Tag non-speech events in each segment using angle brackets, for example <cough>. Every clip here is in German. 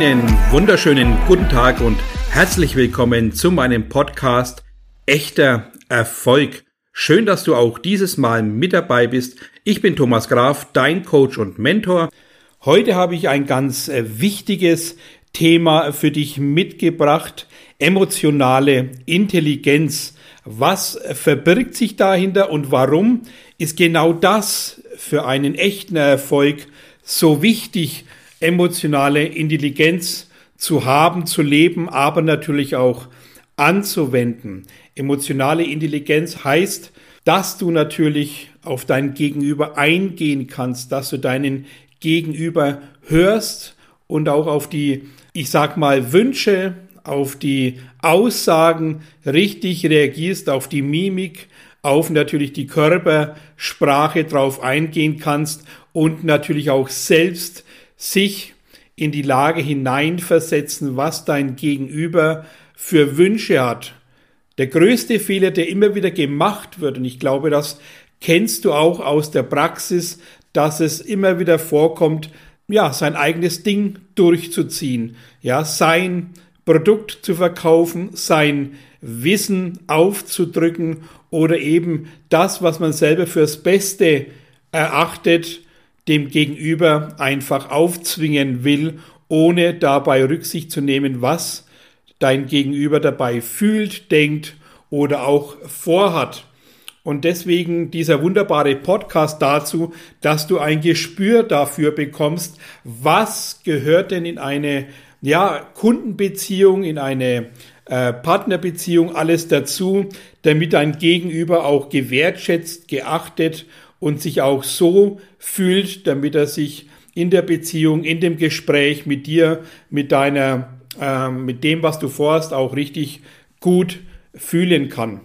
Einen wunderschönen guten Tag und herzlich willkommen zu meinem Podcast Echter Erfolg. Schön, dass du auch dieses Mal mit dabei bist. Ich bin Thomas Graf, dein Coach und Mentor. Heute habe ich ein ganz äh, wichtiges Thema für dich mitgebracht. Emotionale Intelligenz. Was verbirgt sich dahinter und warum ist genau das für einen echten Erfolg so wichtig, emotionale Intelligenz zu haben, zu leben, aber natürlich auch anzuwenden. Emotionale Intelligenz heißt, dass du natürlich auf dein Gegenüber eingehen kannst, dass du deinen Gegenüber hörst und auch auf die, ich sag mal, Wünsche, auf die Aussagen richtig reagierst, auf die Mimik, auf natürlich die Körpersprache drauf eingehen kannst und natürlich auch selbst sich in die Lage hineinversetzen, was dein Gegenüber für Wünsche hat. Der größte Fehler, der immer wieder gemacht wird, und ich glaube, das kennst du auch aus der Praxis, dass es immer wieder vorkommt, ja, sein eigenes Ding durchzuziehen, ja, sein Produkt zu verkaufen, sein Wissen aufzudrücken oder eben das, was man selber fürs Beste erachtet, dem Gegenüber einfach aufzwingen will, ohne dabei Rücksicht zu nehmen, was dein Gegenüber dabei fühlt, denkt oder auch vorhat. Und deswegen dieser wunderbare Podcast dazu, dass du ein Gespür dafür bekommst, was gehört denn in eine ja, Kundenbeziehung, in eine äh, Partnerbeziehung alles dazu, damit dein Gegenüber auch gewertschätzt, geachtet und sich auch so fühlt, damit er sich in der Beziehung, in dem Gespräch mit dir, mit deiner, äh, mit dem, was du vorhast, auch richtig gut fühlen kann.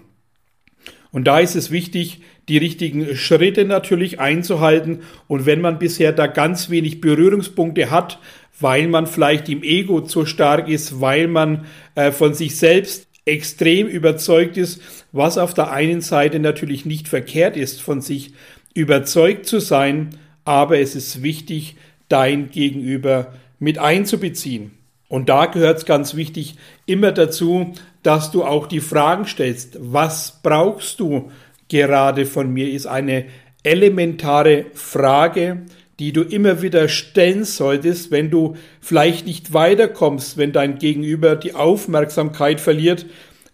Und da ist es wichtig, die richtigen Schritte natürlich einzuhalten. Und wenn man bisher da ganz wenig Berührungspunkte hat, weil man vielleicht im Ego zu stark ist, weil man äh, von sich selbst extrem überzeugt ist, was auf der einen Seite natürlich nicht verkehrt ist, von sich überzeugt zu sein, aber es ist wichtig, dein Gegenüber mit einzubeziehen. Und da gehört es ganz wichtig immer dazu, dass du auch die Fragen stellst. Was brauchst du gerade von mir? Ist eine elementare Frage, die du immer wieder stellen solltest, wenn du vielleicht nicht weiterkommst, wenn dein Gegenüber die Aufmerksamkeit verliert,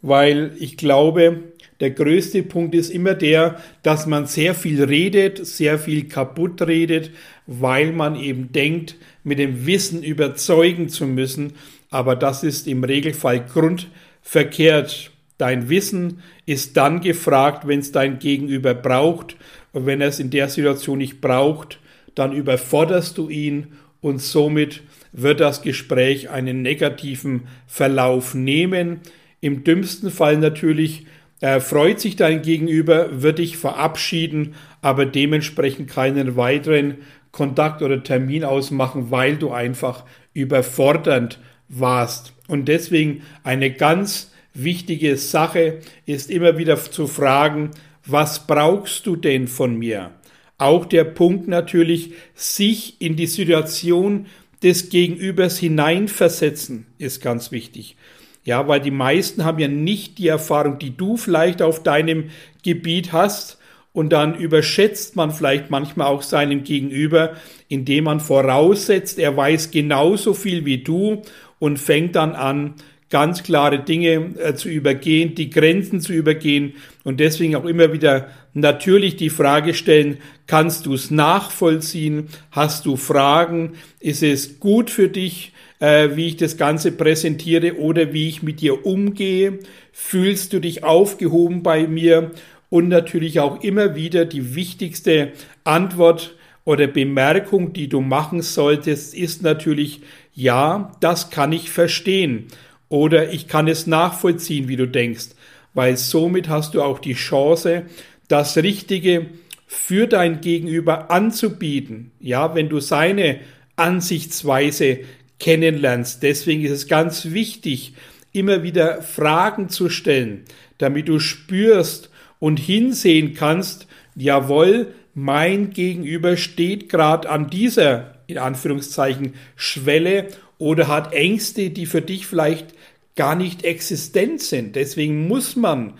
weil ich glaube, der größte Punkt ist immer der, dass man sehr viel redet, sehr viel kaputt redet, weil man eben denkt, mit dem Wissen überzeugen zu müssen. Aber das ist im Regelfall grundverkehrt. Dein Wissen ist dann gefragt, wenn es dein Gegenüber braucht. Und wenn er es in der Situation nicht braucht, dann überforderst du ihn und somit wird das Gespräch einen negativen Verlauf nehmen. Im dümmsten Fall natürlich er freut sich dein Gegenüber, wird dich verabschieden, aber dementsprechend keinen weiteren Kontakt oder Termin ausmachen, weil du einfach überfordernd warst. Und deswegen eine ganz wichtige Sache ist immer wieder zu fragen, was brauchst du denn von mir? Auch der Punkt natürlich, sich in die Situation des Gegenübers hineinversetzen, ist ganz wichtig. Ja, weil die meisten haben ja nicht die Erfahrung, die du vielleicht auf deinem Gebiet hast. Und dann überschätzt man vielleicht manchmal auch seinem Gegenüber, indem man voraussetzt, er weiß genauso viel wie du und fängt dann an, ganz klare Dinge äh, zu übergehen, die Grenzen zu übergehen und deswegen auch immer wieder natürlich die Frage stellen, kannst du es nachvollziehen? Hast du Fragen? Ist es gut für dich? Äh, wie ich das Ganze präsentiere oder wie ich mit dir umgehe. Fühlst du dich aufgehoben bei mir? Und natürlich auch immer wieder die wichtigste Antwort oder Bemerkung, die du machen solltest, ist natürlich, ja, das kann ich verstehen. Oder ich kann es nachvollziehen, wie du denkst. Weil somit hast du auch die Chance, das Richtige für dein Gegenüber anzubieten. Ja, wenn du seine Ansichtsweise kennenlernst. Deswegen ist es ganz wichtig, immer wieder Fragen zu stellen, damit du spürst und hinsehen kannst, jawohl, mein Gegenüber steht gerade an dieser in Anführungszeichen Schwelle oder hat Ängste, die für dich vielleicht gar nicht existent sind. Deswegen muss man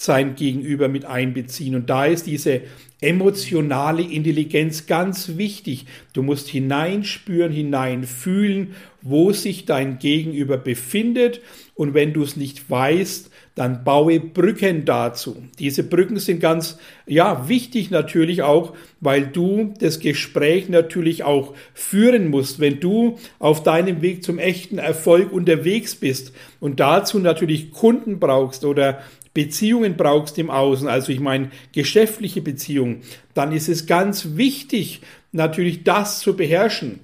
sein Gegenüber mit einbeziehen. Und da ist diese emotionale Intelligenz ganz wichtig. Du musst hineinspüren, hineinfühlen, wo sich dein Gegenüber befindet. Und wenn du es nicht weißt, dann baue Brücken dazu. Diese Brücken sind ganz, ja, wichtig natürlich auch, weil du das Gespräch natürlich auch führen musst. Wenn du auf deinem Weg zum echten Erfolg unterwegs bist und dazu natürlich Kunden brauchst oder Beziehungen brauchst im Außen, also ich meine geschäftliche Beziehungen, dann ist es ganz wichtig, natürlich das zu beherrschen.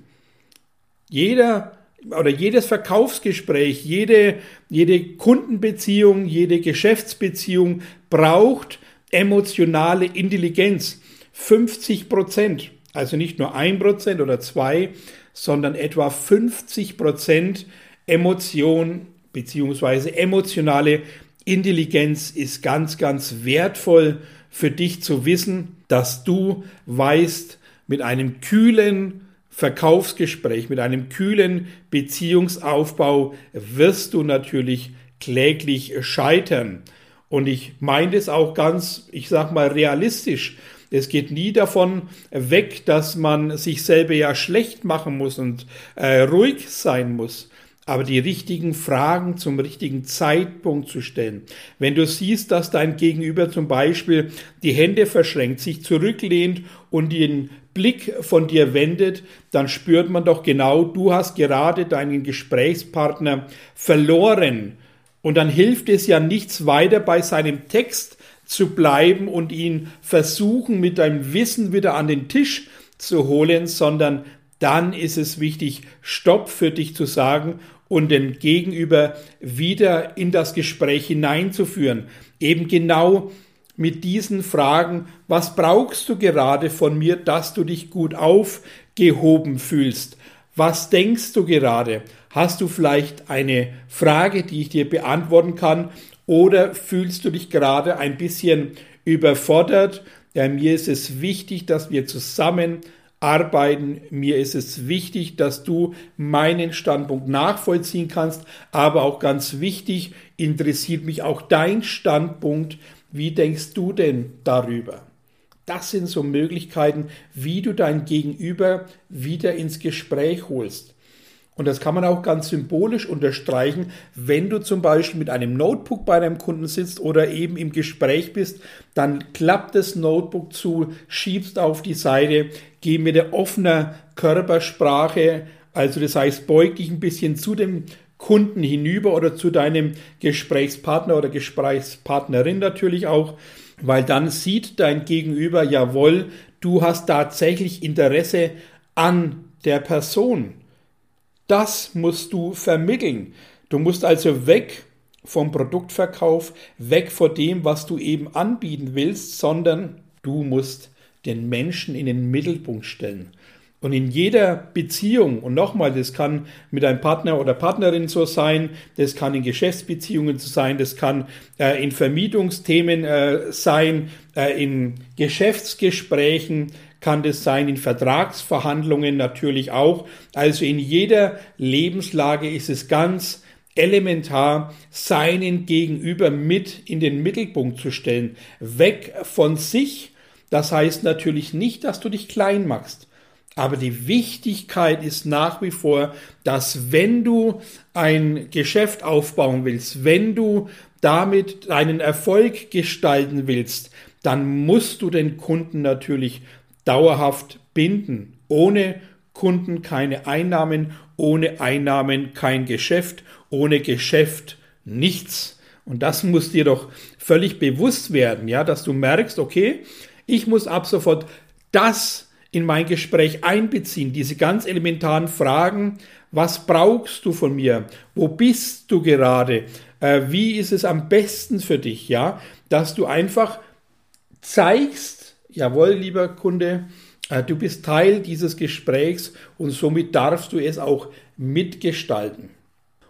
Jeder oder jedes Verkaufsgespräch, jede, jede Kundenbeziehung, jede Geschäftsbeziehung braucht emotionale Intelligenz. 50 Prozent, also nicht nur ein Prozent oder zwei, sondern etwa 50 Prozent Emotion beziehungsweise emotionale Intelligenz ist ganz, ganz wertvoll für dich zu wissen, dass du weißt, mit einem kühlen Verkaufsgespräch, mit einem kühlen Beziehungsaufbau wirst du natürlich kläglich scheitern. Und ich meine es auch ganz, ich sag mal, realistisch. Es geht nie davon weg, dass man sich selber ja schlecht machen muss und äh, ruhig sein muss aber die richtigen Fragen zum richtigen Zeitpunkt zu stellen. Wenn du siehst, dass dein Gegenüber zum Beispiel die Hände verschränkt, sich zurücklehnt und den Blick von dir wendet, dann spürt man doch genau, du hast gerade deinen Gesprächspartner verloren. Und dann hilft es ja nichts weiter bei seinem Text zu bleiben und ihn versuchen mit deinem Wissen wieder an den Tisch zu holen, sondern dann ist es wichtig, Stopp für dich zu sagen und den Gegenüber wieder in das Gespräch hineinzuführen. Eben genau mit diesen Fragen, was brauchst du gerade von mir, dass du dich gut aufgehoben fühlst? Was denkst du gerade? Hast du vielleicht eine Frage, die ich dir beantworten kann? Oder fühlst du dich gerade ein bisschen überfordert? Ja, mir ist es wichtig, dass wir zusammen arbeiten. Mir ist es wichtig, dass du meinen Standpunkt nachvollziehen kannst, aber auch ganz wichtig, interessiert mich auch dein Standpunkt. Wie denkst du denn darüber? Das sind so Möglichkeiten, wie du dein Gegenüber wieder ins Gespräch holst. Und das kann man auch ganz symbolisch unterstreichen, wenn du zum Beispiel mit einem Notebook bei deinem Kunden sitzt oder eben im Gespräch bist, dann klappt das Notebook zu, schiebst auf die Seite, geh mit der offener Körpersprache, also das heißt, beug dich ein bisschen zu dem Kunden hinüber oder zu deinem Gesprächspartner oder Gesprächspartnerin natürlich auch, weil dann sieht dein Gegenüber, jawohl, du hast tatsächlich Interesse an der Person. Das musst du vermitteln. Du musst also weg vom Produktverkauf, weg von dem, was du eben anbieten willst, sondern du musst den Menschen in den Mittelpunkt stellen. Und in jeder Beziehung, und nochmal, das kann mit einem Partner oder Partnerin so sein, das kann in Geschäftsbeziehungen so sein, das kann äh, in Vermietungsthemen äh, sein, äh, in Geschäftsgesprächen, kann das sein in Vertragsverhandlungen natürlich auch. Also in jeder Lebenslage ist es ganz elementar, seinen Gegenüber mit in den Mittelpunkt zu stellen. Weg von sich. Das heißt natürlich nicht, dass du dich klein machst. Aber die Wichtigkeit ist nach wie vor, dass wenn du ein Geschäft aufbauen willst, wenn du damit deinen Erfolg gestalten willst, dann musst du den Kunden natürlich dauerhaft binden. Ohne Kunden keine Einnahmen, ohne Einnahmen kein Geschäft, ohne Geschäft nichts. Und das muss dir doch völlig bewusst werden, ja, dass du merkst, okay, ich muss ab sofort das in mein Gespräch einbeziehen, diese ganz elementaren Fragen, was brauchst du von mir? Wo bist du gerade? Äh, wie ist es am besten für dich, ja, dass du einfach zeigst, jawohl, lieber Kunde, äh, du bist Teil dieses Gesprächs und somit darfst du es auch mitgestalten.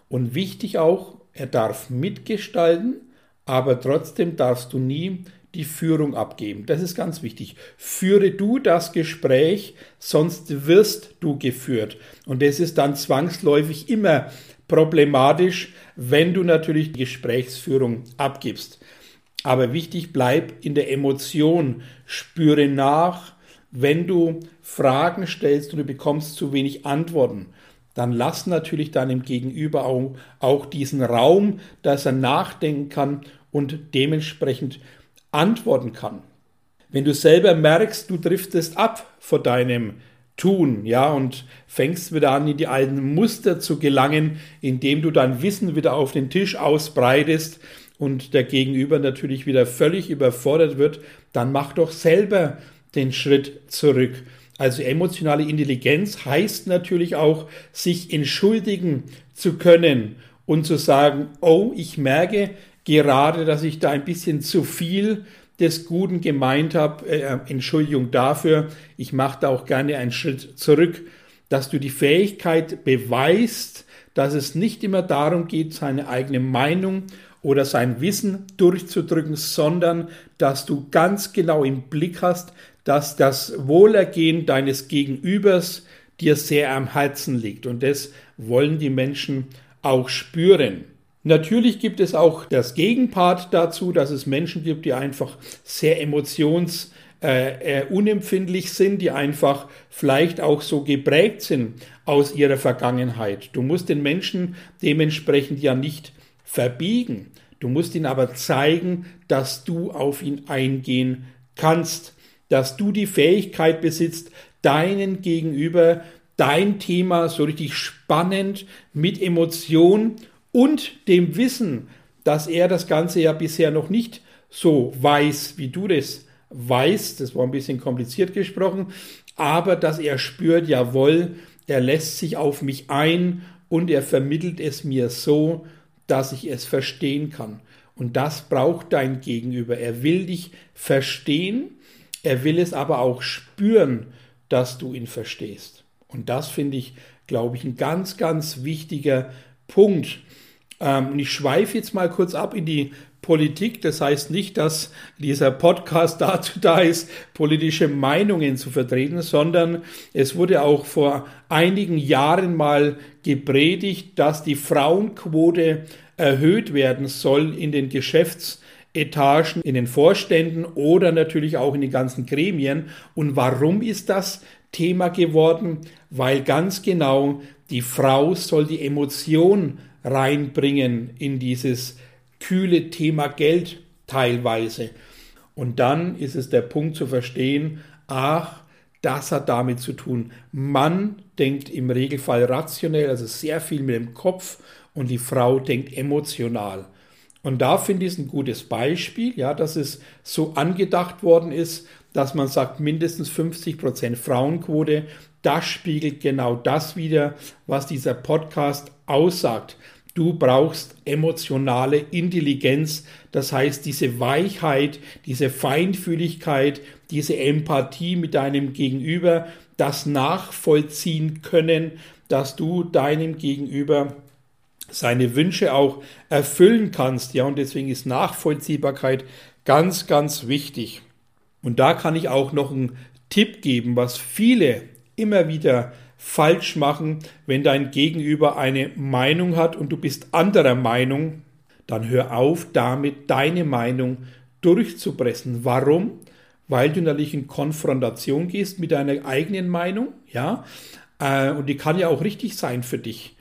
Und wichtig auch, er darf mitgestalten, aber trotzdem darfst du nie die Führung abgeben. Das ist ganz wichtig. Führe du das Gespräch, sonst wirst du geführt. Und das ist dann zwangsläufig immer problematisch, wenn du natürlich die Gesprächsführung abgibst. Aber wichtig, bleib in der Emotion, spüre nach, wenn du Fragen stellst und du bekommst zu wenig Antworten dann lass natürlich deinem Gegenüber auch, auch diesen Raum, dass er nachdenken kann und dementsprechend antworten kann. Wenn du selber merkst, du driftest ab vor deinem Tun, ja, und fängst wieder an, in die alten Muster zu gelangen, indem du dein Wissen wieder auf den Tisch ausbreitest und der Gegenüber natürlich wieder völlig überfordert wird, dann mach doch selber den Schritt zurück also emotionale Intelligenz heißt natürlich auch, sich entschuldigen zu können und zu sagen, oh, ich merke gerade, dass ich da ein bisschen zu viel des Guten gemeint habe. Äh, Entschuldigung dafür. Ich mache da auch gerne einen Schritt zurück, dass du die Fähigkeit beweist, dass es nicht immer darum geht, seine eigene Meinung oder sein Wissen durchzudrücken, sondern dass du ganz genau im Blick hast, dass das Wohlergehen deines Gegenübers dir sehr am Herzen liegt. Und das wollen die Menschen auch spüren. Natürlich gibt es auch das Gegenpart dazu, dass es Menschen gibt, die einfach sehr emotions äh, äh, unempfindlich sind, die einfach vielleicht auch so geprägt sind aus ihrer Vergangenheit. Du musst den Menschen dementsprechend ja nicht verbiegen. Du musst ihn aber zeigen, dass du auf ihn eingehen kannst dass du die Fähigkeit besitzt, deinen Gegenüber dein Thema so richtig spannend mit Emotion und dem Wissen, dass er das Ganze ja bisher noch nicht so weiß, wie du das weißt, das war ein bisschen kompliziert gesprochen, aber dass er spürt, jawohl, er lässt sich auf mich ein und er vermittelt es mir so, dass ich es verstehen kann. Und das braucht dein Gegenüber. Er will dich verstehen er will es aber auch spüren, dass du ihn verstehst. Und das finde ich, glaube ich, ein ganz, ganz wichtiger Punkt. Ähm, und ich schweife jetzt mal kurz ab in die Politik. Das heißt nicht, dass dieser Podcast <laughs> dazu da ist, politische Meinungen zu vertreten, sondern es wurde auch vor einigen Jahren mal gepredigt, dass die Frauenquote erhöht werden soll in den Geschäfts- Etagen, in den Vorständen oder natürlich auch in den ganzen Gremien. Und warum ist das Thema geworden? Weil ganz genau die Frau soll die Emotion reinbringen in dieses kühle Thema Geld teilweise. Und dann ist es der Punkt zu verstehen, ach, das hat damit zu tun. Mann denkt im Regelfall rationell, also sehr viel mit dem Kopf und die Frau denkt emotional. Und da finde ich es ein gutes Beispiel, ja, dass es so angedacht worden ist, dass man sagt, mindestens 50 Prozent Frauenquote. Das spiegelt genau das wieder, was dieser Podcast aussagt. Du brauchst emotionale Intelligenz, das heißt diese Weichheit, diese Feinfühligkeit, diese Empathie mit deinem Gegenüber, das nachvollziehen können, dass du deinem Gegenüber seine Wünsche auch erfüllen kannst. Ja, und deswegen ist Nachvollziehbarkeit ganz, ganz wichtig. Und da kann ich auch noch einen Tipp geben, was viele immer wieder falsch machen, wenn dein Gegenüber eine Meinung hat und du bist anderer Meinung, dann hör auf damit, deine Meinung durchzupressen. Warum? Weil du natürlich in Konfrontation gehst mit deiner eigenen Meinung, ja, äh, und die kann ja auch richtig sein für dich.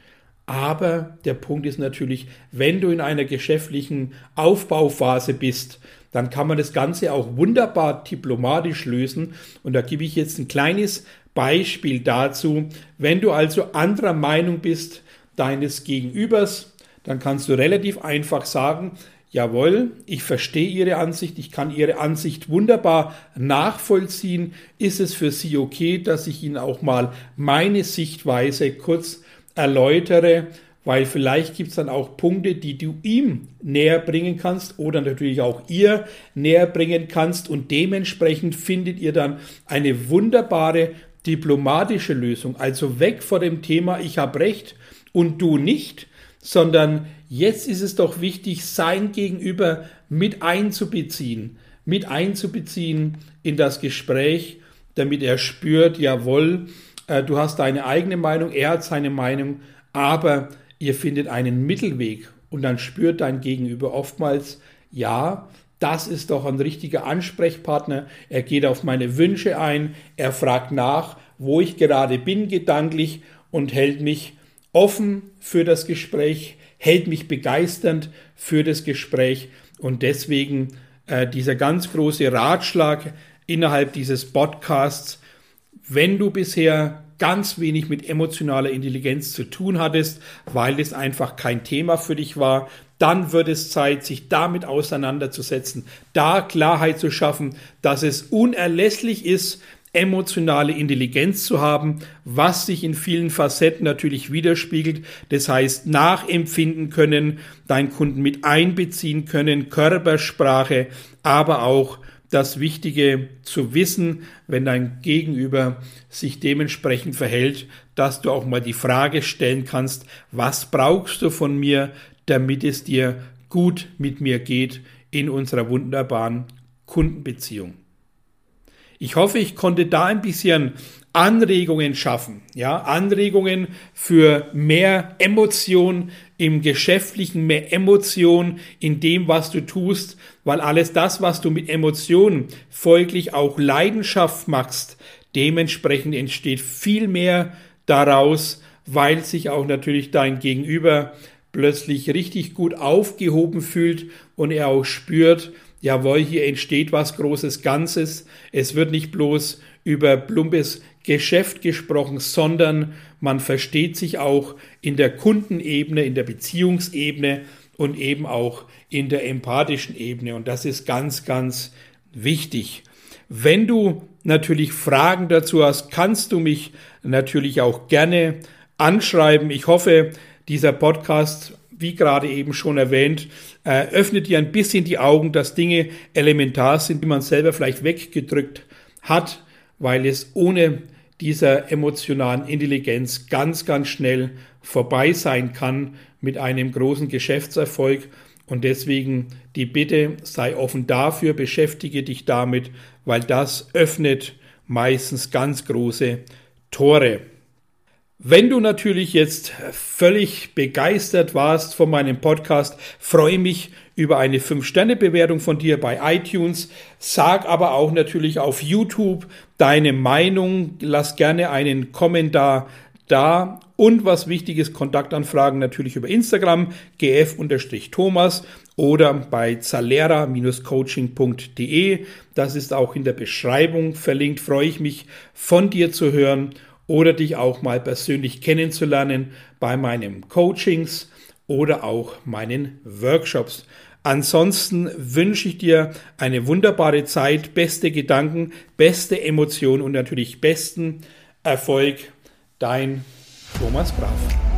Aber der Punkt ist natürlich, wenn du in einer geschäftlichen Aufbauphase bist, dann kann man das Ganze auch wunderbar diplomatisch lösen. Und da gebe ich jetzt ein kleines Beispiel dazu. Wenn du also anderer Meinung bist deines Gegenübers, dann kannst du relativ einfach sagen, jawohl, ich verstehe Ihre Ansicht, ich kann Ihre Ansicht wunderbar nachvollziehen. Ist es für Sie okay, dass ich Ihnen auch mal meine Sichtweise kurz erläutere, weil vielleicht gibt es dann auch Punkte, die du ihm näher bringen kannst oder natürlich auch ihr näher bringen kannst und dementsprechend findet ihr dann eine wunderbare diplomatische Lösung. Also weg vor dem Thema, ich habe recht und du nicht, sondern jetzt ist es doch wichtig, sein Gegenüber mit einzubeziehen. mit einzubeziehen in das Gespräch, damit er spürt, jawohl, äh, du hast deine eigene Meinung, er hat seine Meinung, aber ihr findet einen Mittelweg und dann spürt dein Gegenüber oftmals, ja, das ist doch ein richtiger Ansprechpartner, er geht auf meine Wünsche ein, er fragt nach, wo ich gerade bin gedanklich und hält mich offen für das Gespräch, hält mich begeisternd für das Gespräch. Und deswegen äh, dieser ganz große Ratschlag innerhalb dieses Podcasts, wenn du bisher ganz wenig mit emotionaler Intelligenz zu tun hattest, weil es einfach kein Thema für dich war, dann wird es Zeit, sich damit auseinanderzusetzen, da Klarheit zu schaffen, dass es unerlässlich ist, emotionale Intelligenz zu haben, was sich in vielen Facetten natürlich widerspiegelt. Das heißt, nachempfinden können, deinen Kunden mit einbeziehen können, Körpersprache, aber auch das Wichtige zu wissen, wenn dein Gegenüber sich dementsprechend verhält, dass du auch mal die Frage stellen kannst, was brauchst du von mir, damit es dir gut mit mir geht in unserer wunderbaren Kundenbeziehung. Ich hoffe, ich konnte da ein bisschen Anregungen schaffen, ja, Anregungen für mehr Emotion im Geschäftlichen, mehr Emotion in dem, was du tust, weil alles das, was du mit Emotionen folglich auch Leidenschaft machst, dementsprechend entsteht viel mehr daraus, weil sich auch natürlich dein Gegenüber plötzlich richtig gut aufgehoben fühlt und er auch spürt, jawohl, hier entsteht was Großes Ganzes. Es wird nicht bloß über plumpes Geschäft gesprochen, sondern man versteht sich auch in der Kundenebene, in der Beziehungsebene und eben auch in der empathischen Ebene. Und das ist ganz, ganz wichtig. Wenn du natürlich Fragen dazu hast, kannst du mich natürlich auch gerne anschreiben. Ich hoffe, dieser Podcast wie gerade eben schon erwähnt, äh, öffnet dir ein bisschen die Augen, dass Dinge elementar sind, die man selber vielleicht weggedrückt hat, weil es ohne dieser emotionalen Intelligenz ganz, ganz schnell vorbei sein kann mit einem großen Geschäftserfolg. Und deswegen die Bitte, sei offen dafür, beschäftige dich damit, weil das öffnet meistens ganz große Tore. Wenn du natürlich jetzt völlig begeistert warst von meinem Podcast, freue mich über eine 5-Sterne-Bewertung von dir bei iTunes. Sag aber auch natürlich auf YouTube deine Meinung. Lass gerne einen Kommentar da. Und was wichtig ist, Kontaktanfragen natürlich über Instagram, gf-thomas oder bei zalera-coaching.de. Das ist auch in der Beschreibung verlinkt. Freue ich mich von dir zu hören oder dich auch mal persönlich kennenzulernen bei meinen Coachings oder auch meinen Workshops. Ansonsten wünsche ich dir eine wunderbare Zeit, beste Gedanken, beste Emotionen und natürlich besten Erfolg. Dein Thomas Graf.